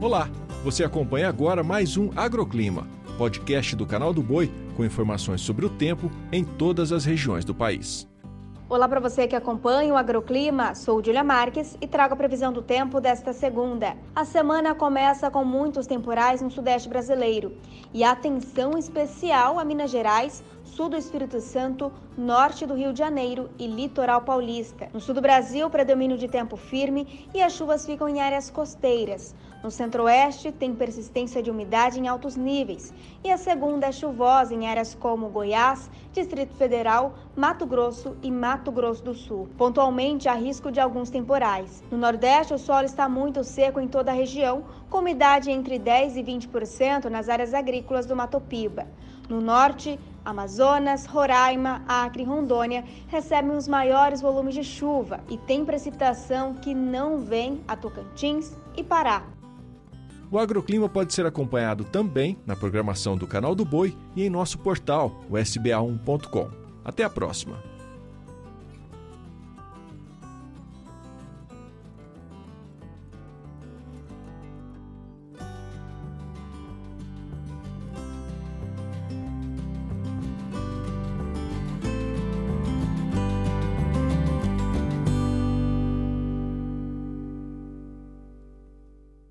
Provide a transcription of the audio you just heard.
Olá, você acompanha agora mais um Agroclima, podcast do canal do Boi com informações sobre o tempo em todas as regiões do país. Olá para você que acompanha o Agroclima, sou Julia Marques e trago a previsão do tempo desta segunda. A semana começa com muitos temporais no sudeste brasileiro e atenção especial a Minas Gerais, sul do Espírito Santo, norte do Rio de Janeiro e litoral paulista. No sul do Brasil, predomínio de tempo firme e as chuvas ficam em áreas costeiras. No centro-oeste, tem persistência de umidade em altos níveis. E a segunda é chuvosa em áreas como Goiás, Distrito Federal, Mato Grosso e Mato Grosso do Sul. Pontualmente, há risco de alguns temporais. No Nordeste, o solo está muito seco em toda a região, com umidade entre 10% e 20% nas áreas agrícolas do Mato Piba. No Norte, Amazonas, Roraima, Acre e Rondônia recebem os maiores volumes de chuva e tem precipitação que não vem a Tocantins e Pará. O agroclima pode ser acompanhado também na programação do Canal do Boi e em nosso portal, o sba1.com. Até a próxima!